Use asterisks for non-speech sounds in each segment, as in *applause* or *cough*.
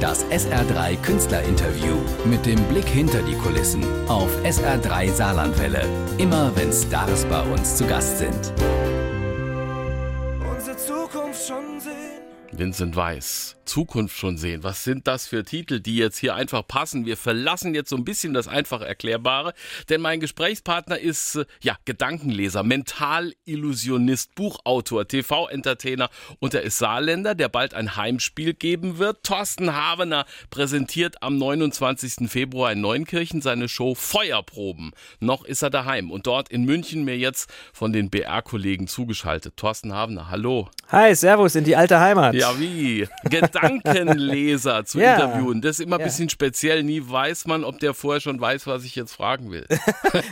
Das SR3 Künstlerinterview mit dem Blick hinter die Kulissen auf SR3 Saarlandwelle. Immer wenn Stars bei uns zu Gast sind. Unsere Zukunft schon sehen. Vincent Weiss, Zukunft schon sehen. Was sind das für Titel, die jetzt hier einfach passen? Wir verlassen jetzt so ein bisschen das einfach Erklärbare, denn mein Gesprächspartner ist äh, ja Gedankenleser, Mentalillusionist, Buchautor, TV-Entertainer und er ist Saarländer, der bald ein Heimspiel geben wird. Thorsten Havener präsentiert am 29. Februar in Neunkirchen seine Show Feuerproben. Noch ist er daheim und dort in München mir jetzt von den BR-Kollegen zugeschaltet. Thorsten Havener, hallo. Hi, Servus in die alte Heimat. Ja, wie? Gedankenleser zu Ja. interviewen. Das ist immer ein Ja. bisschen speziell. Nie weiß man, ob der vorher schon weiß, was ich jetzt fragen will. *laughs*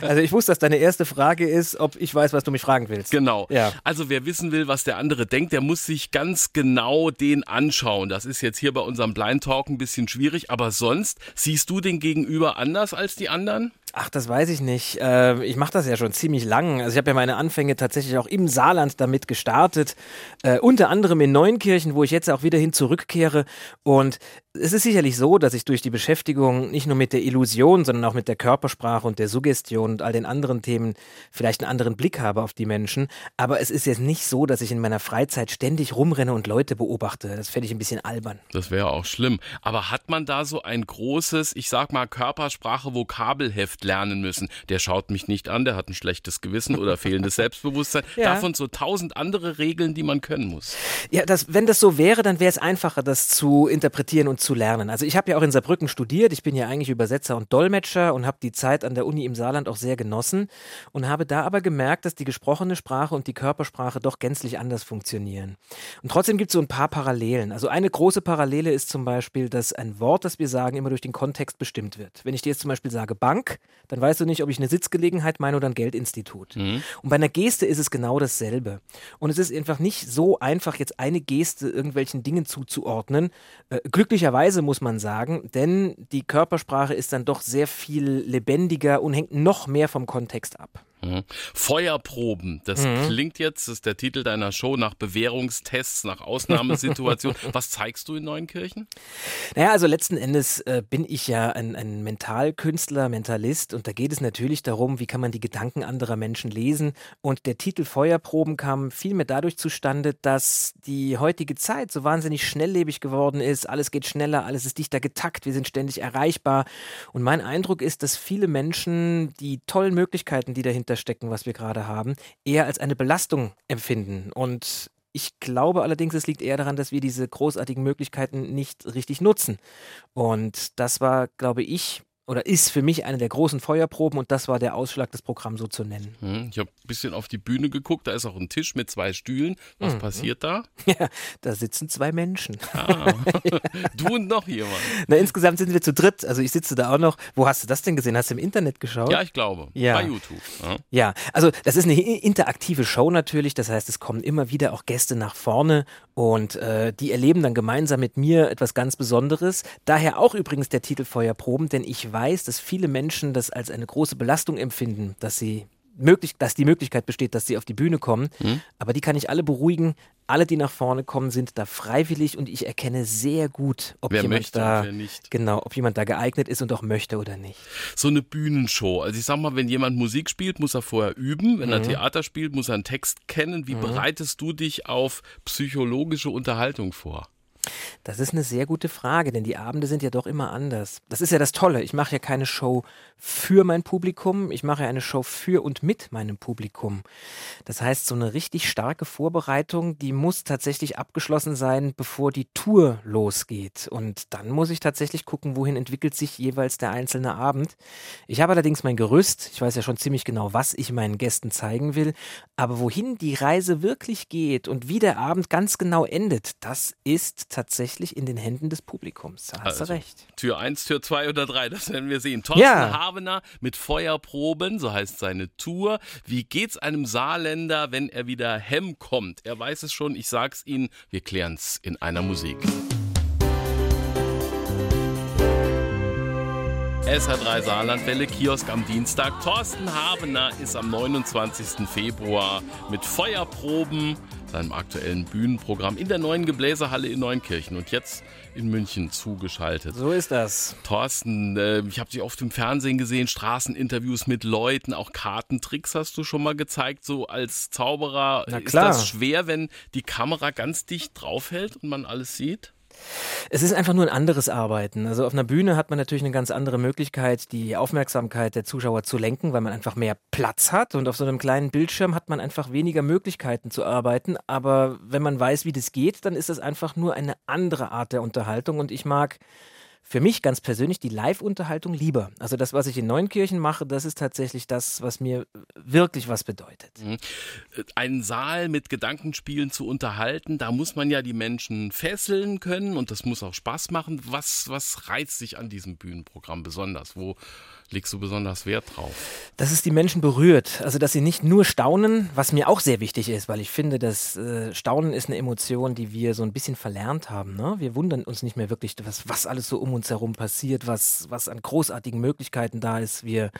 Also ich wusste, dass deine erste Frage ist, ob ich weiß, was du mich fragen willst. Genau. Ja. Also wer wissen will, was der andere denkt, der muss sich ganz genau den anschauen. Das ist jetzt hier bei unserem Blind Talk ein bisschen schwierig, aber sonst siehst du den Gegenüber anders als die anderen? Ach, das weiß ich nicht. Äh, ich mache das ja schon ziemlich lang. Also ich habe ja meine Anfänge tatsächlich auch im Saarland damit gestartet. Äh, unter anderem in Neunkirchen, wo ich jetzt auch wieder hin zurückkehre. Und es ist sicherlich so, dass ich durch die Beschäftigung nicht nur mit der Illusion, sondern auch mit der Körpersprache und der Suggestion und all den anderen Themen vielleicht einen anderen Blick habe auf die Menschen. Aber es ist jetzt nicht so, dass ich in meiner Freizeit ständig rumrenne und Leute beobachte. Das fände ich ein bisschen albern. Das wäre auch schlimm. Aber hat man da so ein großes, ich sag mal, Körpersprache-Vokabelheft lernen müssen? Der schaut mich nicht an, der hat ein schlechtes Gewissen oder *laughs* fehlendes Selbstbewusstsein. Ja. Davon so tausend andere Regeln, die man können muss. Ja, das, wenn das so wäre, dann wäre es einfacher, das zu interpretieren und zu lernen. Also ich habe ja auch in Saarbrücken studiert. Ich bin ja eigentlich Übersetzer und Dolmetscher und habe die Zeit an der Uni im Saarland auch sehr genossen und habe da aber gemerkt, dass die gesprochene Sprache und die Körpersprache doch gänzlich anders funktionieren. Und trotzdem gibt es so ein paar Parallelen. Also eine große Parallele ist zum Beispiel, dass ein Wort, das wir sagen, immer durch den Kontext bestimmt wird. Wenn ich dir jetzt zum Beispiel sage Bank, dann weißt du nicht, ob ich eine Sitzgelegenheit meine oder ein Geldinstitut. Und bei einer Geste ist es genau dasselbe. Und es ist einfach nicht so einfach, jetzt eine Geste irgendwelchen Dingen zuzuordnen. Äh, glücklicherweise muss man sagen, denn die Körpersprache ist dann doch sehr viel lebendiger und hängt noch mehr vom Kontext ab. Mhm. Feuerproben, das Mhm. klingt jetzt, das ist der Titel deiner Show, nach Bewährungstests, nach Ausnahmesituationen. *laughs* Was zeigst du in Neunkirchen? Naja, also letzten Endes äh, bin ich ja ein, ein Mentalkünstler, Mentalist und da geht es natürlich darum, wie kann man die Gedanken anderer Menschen lesen. Und der Titel Feuerproben kam vielmehr dadurch zustande, dass die heutige Zeit so wahnsinnig schnelllebig geworden ist. Alles geht schneller, alles ist dichter getakt, wir sind ständig erreichbar. Und mein Eindruck ist, dass viele Menschen die tollen Möglichkeiten, die dahinter stecken, was wir gerade haben, eher als eine Belastung empfinden. Und ich glaube allerdings, es liegt eher daran, dass wir diese großartigen Möglichkeiten nicht richtig nutzen. Und das war, glaube ich, oder ist für mich eine der großen Feuerproben und das war der Ausschlag, das Programm so zu nennen. Hm, Ich habe ein bisschen auf die Bühne geguckt, da ist auch ein Tisch mit zwei Stühlen. Was Mhm. passiert da? *laughs* Ja, da sitzen zwei Menschen. Ah, *laughs* du und noch jemand. Na, insgesamt sind wir zu dritt. Also ich sitze da auch noch. Wo hast du das denn gesehen? Hast du im Internet geschaut? Ja, ich glaube. Ja. Bei YouTube. Ja. Ja, also das ist eine interaktive Show natürlich. Das heißt, es kommen immer wieder auch Gäste nach vorne und äh, die erleben dann gemeinsam mit mir etwas ganz Besonderes. Daher auch übrigens der Titel Feuerproben, denn ich weiß, dass viele Menschen das als eine große Belastung empfinden, dass sie möglich, dass die Möglichkeit besteht, dass sie auf die Bühne kommen. Aber die kann ich alle beruhigen. Alle, die nach vorne kommen, sind da freiwillig und ich erkenne sehr gut, ob Wer jemand da genau, ob jemand da geeignet ist und auch möchte oder nicht. So eine Bühnenshow. Also ich sag mal, wenn jemand Musik spielt, muss er vorher üben. Wenn er Mhm. Theater spielt, muss er einen Text kennen. Wie bereitest du dich auf psychologische Unterhaltung vor? Das ist eine sehr gute Frage, denn die Abende sind ja doch immer anders. Das ist ja das Tolle. Ich mache ja keine Show für mein Publikum, ich mache ja eine Show für und mit meinem Publikum. Das heißt, so eine richtig starke Vorbereitung, die muss tatsächlich abgeschlossen sein, bevor die Tour losgeht. Und dann muss ich tatsächlich gucken, wohin entwickelt sich jeweils der einzelne Abend. Ich habe allerdings mein Gerüst. Ich weiß ja schon ziemlich genau, was ich meinen Gästen zeigen will. Aber wohin die Reise wirklich geht und wie der Abend ganz genau endet, das ist tatsächlich in den Händen des Publikums. Da hast Also, du recht. Tür 1, Tür 2 oder 3, das werden wir sehen. Thorsten Ja. Havener mit Feuerproben, so heißt seine Tour. Wie geht's einem Saarländer, wenn er wieder Hemm kommt? Er weiß es schon, ich sag's Ihnen, wir klären's in einer Musik. SR3 Saarlandwelle Kiosk am Dienstag. Thorsten Habener ist am 29. Februar mit Feuerproben, seinem aktuellen Bühnenprogramm in der neuen Gebläsehalle in Neunkirchen und jetzt in München zugeschaltet. So ist das. Thorsten, äh, ich habe dich oft im Fernsehen gesehen, Straßeninterviews mit Leuten, auch Kartentricks hast du schon mal gezeigt, so als Zauberer. Na Ist klar. das schwer, wenn die Kamera ganz dicht draufhält und man alles sieht? Es ist einfach nur ein anderes Arbeiten. Also auf einer Bühne hat man natürlich eine ganz andere Möglichkeit, die Aufmerksamkeit der Zuschauer zu lenken, weil man einfach mehr Platz hat. Und auf so einem kleinen Bildschirm hat man einfach weniger Möglichkeiten zu arbeiten. Aber wenn man weiß, wie das geht, dann ist es einfach nur eine andere Art der Unterhaltung. Und ich mag für mich ganz persönlich die Live-Unterhaltung lieber. Also das, was ich in Neunkirchen mache, das ist tatsächlich das, was mir wirklich was bedeutet. einen Saal mit Gedankenspielen zu unterhalten, da muss man ja die Menschen fesseln können und das muss auch Spaß machen. Was, was reizt dich an diesem Bühnenprogramm besonders? Wo legst du besonders Wert drauf? dass es die Menschen berührt. Also, dass sie nicht nur staunen, was mir auch sehr wichtig ist, weil ich finde, dass äh, Staunen ist eine Emotion, die wir so ein bisschen verlernt haben. Ne? Wir wundern uns nicht mehr wirklich, was, was alles so um uns herum passiert, was, was an großartigen Möglichkeiten da ist. Wir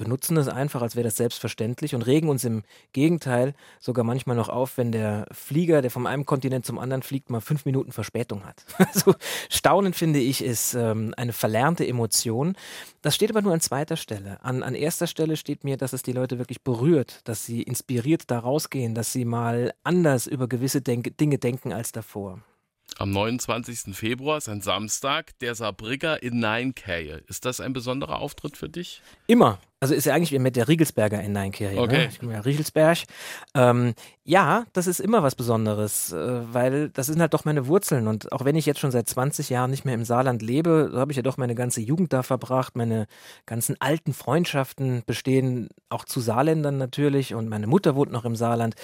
benutzen es einfach, als wäre das selbstverständlich und regen uns im Gegenteil sogar manchmal noch auf, wenn der Flieger, der vom einem Kontinent zum anderen fliegt, mal fünf Minuten Verspätung hat. *laughs* Also Staunen, finde ich, ist ähm, eine verlernte Emotion. Das steht aber nur an zweiter Stelle. An, an erster Stelle steht mir, dass es die Leute wirklich berührt, dass sie inspiriert da rausgehen, dass sie mal anders über gewisse Denk Dinge denken als davor. Am 29. Februar ist ein Samstag, der Saarbrücker in Neinkäje. Ist das ein besonderer Auftritt für dich? Immer. Also ist ja eigentlich wie mit der Riegelsberger in Neinkirche. Okay. Ne? Ich komme ja Riegelsberg. Ähm, ja, das ist immer was Besonderes, äh, weil das sind halt doch meine Wurzeln. Und auch wenn ich jetzt schon seit 20 Jahren nicht mehr im Saarland lebe, so habe ich ja doch meine ganze Jugend da verbracht. Meine ganzen alten Freundschaften bestehen auch zu Saarländern natürlich. Und meine Mutter wohnt noch im Saarland.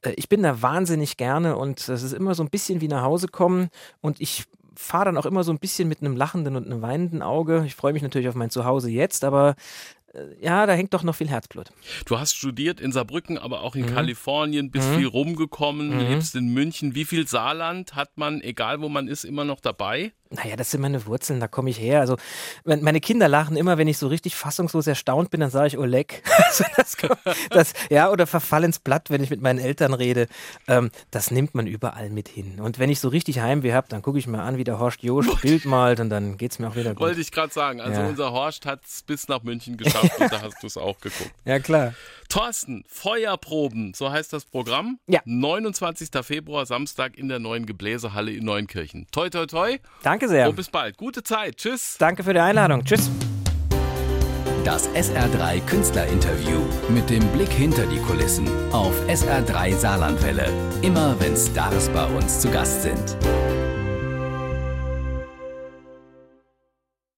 Äh, ich bin da wahnsinnig gerne und es ist immer so ein bisschen wie nach Hause kommen. Und ich fahre dann auch immer so ein bisschen mit einem lachenden und einem weinenden Auge. Ich freue mich natürlich auf mein Zuhause jetzt, aber ja, da hängt doch noch viel Herzblut. Du hast studiert in Saarbrücken, aber auch in Mhm. Kalifornien, bist viel rumgekommen, lebst in München. Wie viel Saarland hat man, egal wo man ist, immer noch dabei? Naja, das sind meine Wurzeln, da komme ich her. Also mein- meine Kinder lachen immer, wenn ich so richtig fassungslos erstaunt bin, dann sage ich Oleg. *laughs* Also das, das, ja, oder verfall ins Blatt, wenn ich mit meinen Eltern rede. Ähm, das nimmt man überall mit hin. Und wenn ich so richtig Heimweh habe, dann gucke ich mir an, wie der Horst Josch Bild malt und dann geht's mir auch wieder gut. Wollte ich gerade sagen. Also Ja. unser Horst hat es bis nach München geschafft *laughs* und da hast du es auch geguckt. Ja, klar. Thorsten, Feuerproben, so heißt das Programm. Ja. 29. Februar, Samstag in der neuen Gebläsehalle in Neunkirchen. Toi, toi, toi. Danke sehr. Und bis bald. Gute Zeit. Tschüss. Danke für die Einladung. Tschüss. Das SR3 Künstlerinterview mit dem Blick hinter die Kulissen auf SR3 Saarlandwelle. Immer wenn Stars bei uns zu Gast sind.